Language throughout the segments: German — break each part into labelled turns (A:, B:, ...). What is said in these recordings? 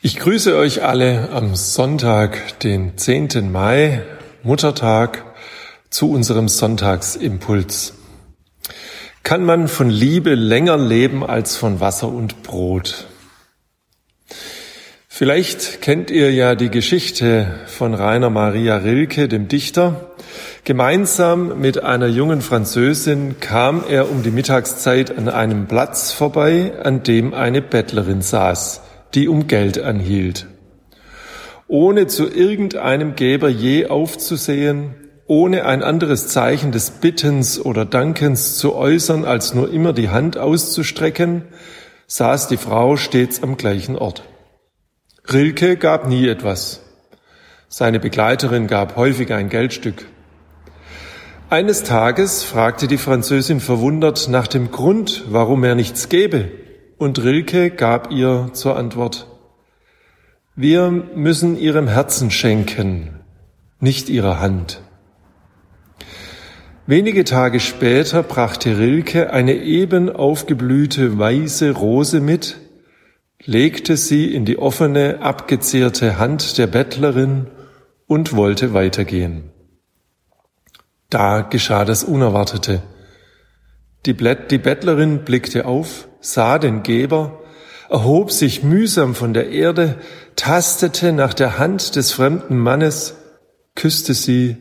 A: Ich grüße euch alle am Sonntag, den 10. Mai, Muttertag, zu unserem Sonntagsimpuls. Kann man von Liebe länger leben als von Wasser und Brot? Vielleicht kennt ihr ja die Geschichte von Rainer Maria Rilke, dem Dichter. Gemeinsam mit einer jungen Französin kam er um die Mittagszeit an einem Platz vorbei, an dem eine Bettlerin saß die um Geld anhielt. Ohne zu irgendeinem Geber je aufzusehen, ohne ein anderes Zeichen des Bittens oder Dankens zu äußern, als nur immer die Hand auszustrecken, saß die Frau stets am gleichen Ort. Rilke gab nie etwas. Seine Begleiterin gab häufig ein Geldstück. Eines Tages fragte die Französin verwundert nach dem Grund, warum er nichts gebe. Und Rilke gab ihr zur Antwort, wir müssen ihrem Herzen schenken, nicht ihrer Hand. Wenige Tage später brachte Rilke eine eben aufgeblühte weiße Rose mit, legte sie in die offene, abgezehrte Hand der Bettlerin und wollte weitergehen. Da geschah das Unerwartete. Die, Bettlerin blickte auf, sah den Geber, erhob sich mühsam von der Erde, tastete nach der Hand des fremden Mannes, küsste sie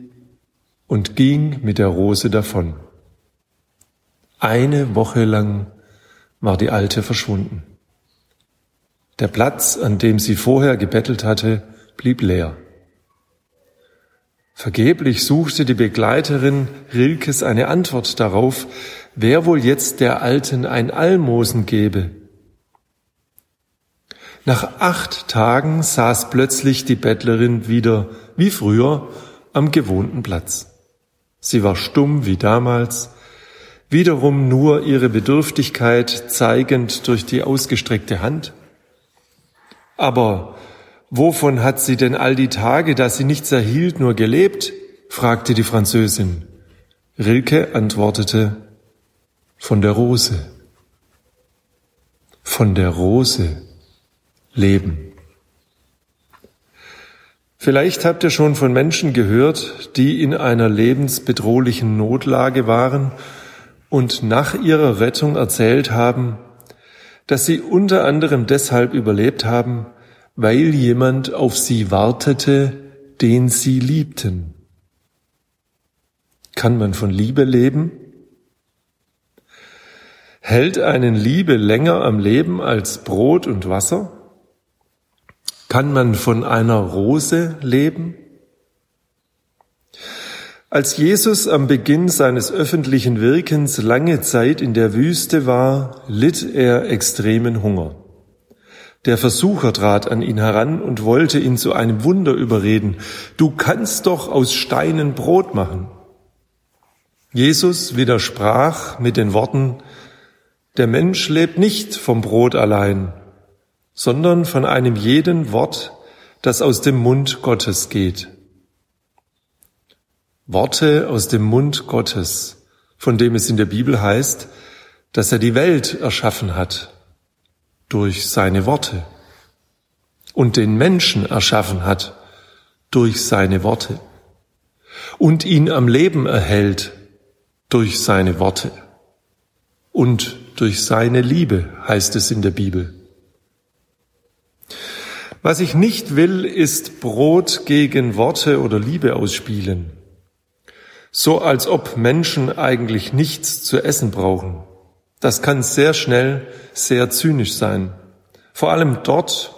A: und ging mit der Rose davon. Eine Woche lang war die Alte verschwunden. Der Platz, an dem sie vorher gebettelt hatte, blieb leer. Vergeblich suchte die Begleiterin Rilkes eine Antwort darauf, wer wohl jetzt der Alten ein Almosen gebe. Nach acht Tagen saß plötzlich die Bettlerin wieder, wie früher, am gewohnten Platz. Sie war stumm wie damals, wiederum nur ihre Bedürftigkeit zeigend durch die ausgestreckte Hand. Aber wovon hat sie denn all die Tage, da sie nichts erhielt, nur gelebt? fragte die Französin. Rilke antwortete, von der Rose, von der Rose leben. Vielleicht habt ihr schon von Menschen gehört, die in einer lebensbedrohlichen Notlage waren und nach ihrer Rettung erzählt haben, dass sie unter anderem deshalb überlebt haben, weil jemand auf sie wartete, den sie liebten. Kann man von Liebe leben? Hält einen Liebe länger am Leben als Brot und Wasser? Kann man von einer Rose leben? Als Jesus am Beginn seines öffentlichen Wirkens lange Zeit in der Wüste war, litt er extremen Hunger. Der Versucher trat an ihn heran und wollte ihn zu einem Wunder überreden. Du kannst doch aus Steinen Brot machen. Jesus widersprach mit den Worten, der Mensch lebt nicht vom Brot allein, sondern von einem jeden Wort, das aus dem Mund Gottes geht. Worte aus dem Mund Gottes, von dem es in der Bibel heißt, dass er die Welt erschaffen hat durch seine Worte und den Menschen erschaffen hat durch seine Worte und ihn am Leben erhält durch seine Worte und durch seine Liebe, heißt es in der Bibel. Was ich nicht will, ist Brot gegen Worte oder Liebe ausspielen. So als ob Menschen eigentlich nichts zu essen brauchen. Das kann sehr schnell sehr zynisch sein. Vor allem dort,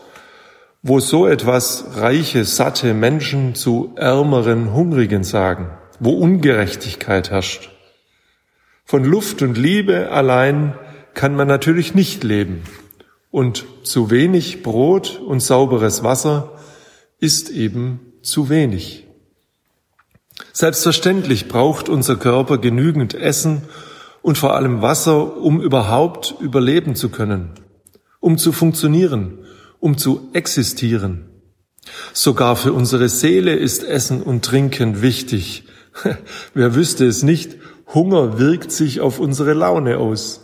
A: wo so etwas reiche, satte Menschen zu ärmeren, hungrigen sagen, wo Ungerechtigkeit herrscht. Von Luft und Liebe allein kann man natürlich nicht leben. Und zu wenig Brot und sauberes Wasser ist eben zu wenig. Selbstverständlich braucht unser Körper genügend Essen und vor allem Wasser, um überhaupt überleben zu können, um zu funktionieren, um zu existieren. Sogar für unsere Seele ist Essen und Trinken wichtig. Wer wüsste es nicht, Hunger wirkt sich auf unsere Laune aus.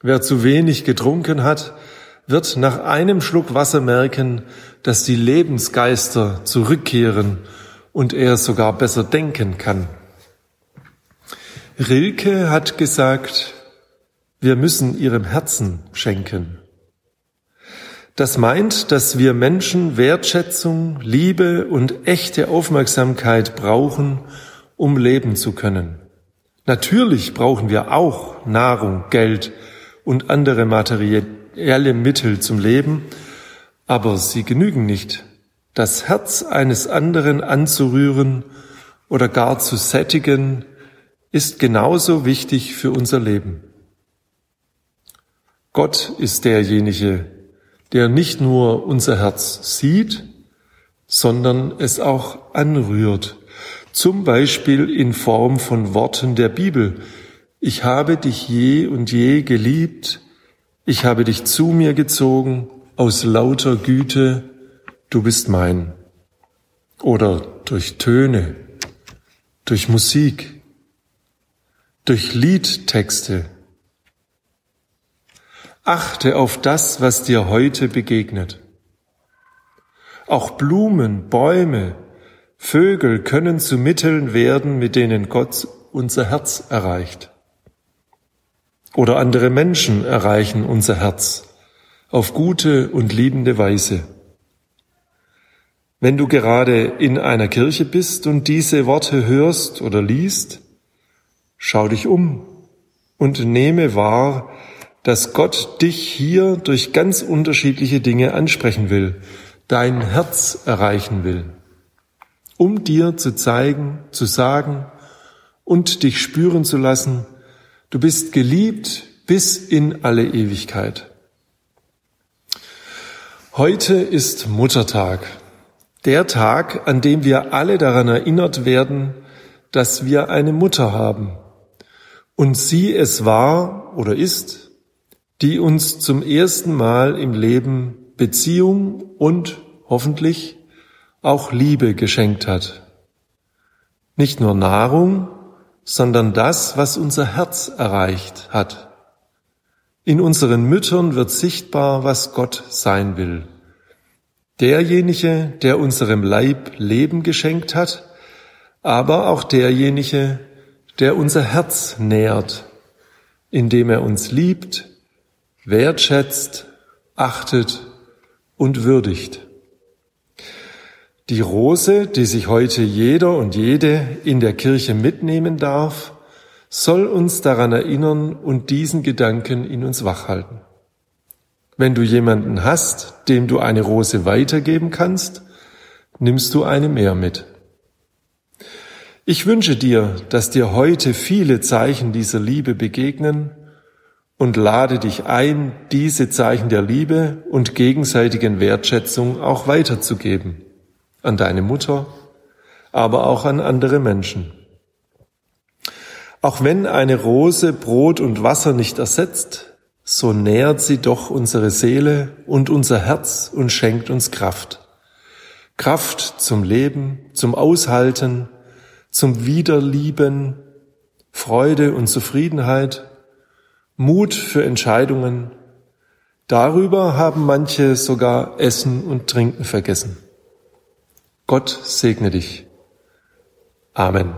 A: Wer zu wenig getrunken hat, wird nach einem Schluck Wasser merken, dass die Lebensgeister zurückkehren und er sogar besser denken kann. Rilke hat gesagt, wir müssen ihrem Herzen schenken. Das meint, dass wir Menschen Wertschätzung, Liebe und echte Aufmerksamkeit brauchen, um leben zu können. Natürlich brauchen wir auch Nahrung, Geld und andere materielle Mittel zum Leben, aber sie genügen nicht. Das Herz eines anderen anzurühren oder gar zu sättigen, ist genauso wichtig für unser Leben. Gott ist derjenige, der nicht nur unser Herz sieht, sondern es auch anrührt, zum Beispiel in Form von Worten der Bibel. Ich habe dich je und je geliebt, ich habe dich zu mir gezogen aus lauter Güte, du bist mein. Oder durch Töne, durch Musik, durch Liedtexte, Achte auf das, was dir heute begegnet. Auch Blumen, Bäume, Vögel können zu Mitteln werden, mit denen Gott unser Herz erreicht. Oder andere Menschen erreichen unser Herz auf gute und liebende Weise. Wenn du gerade in einer Kirche bist und diese Worte hörst oder liest, schau dich um und nehme wahr, dass Gott dich hier durch ganz unterschiedliche Dinge ansprechen will, dein Herz erreichen will, um dir zu zeigen, zu sagen und dich spüren zu lassen, du bist geliebt bis in alle Ewigkeit. Heute ist Muttertag, der Tag, an dem wir alle daran erinnert werden, dass wir eine Mutter haben und sie es war oder ist, die uns zum ersten Mal im Leben Beziehung und hoffentlich auch Liebe geschenkt hat. Nicht nur Nahrung, sondern das, was unser Herz erreicht hat. In unseren Müttern wird sichtbar, was Gott sein will. Derjenige, der unserem Leib Leben geschenkt hat, aber auch derjenige, der unser Herz nährt, indem er uns liebt, wertschätzt, achtet und würdigt. Die Rose, die sich heute jeder und jede in der Kirche mitnehmen darf, soll uns daran erinnern und diesen Gedanken in uns wachhalten. Wenn du jemanden hast, dem du eine Rose weitergeben kannst, nimmst du eine mehr mit. Ich wünsche dir, dass dir heute viele Zeichen dieser Liebe begegnen und lade dich ein, diese Zeichen der Liebe und gegenseitigen Wertschätzung auch weiterzugeben an deine Mutter, aber auch an andere Menschen. Auch wenn eine Rose Brot und Wasser nicht ersetzt, so nährt sie doch unsere Seele und unser Herz und schenkt uns Kraft. Kraft zum Leben, zum Aushalten, zum Wiederlieben, Freude und Zufriedenheit Mut für Entscheidungen. Darüber haben manche sogar Essen und Trinken vergessen. Gott segne dich. Amen.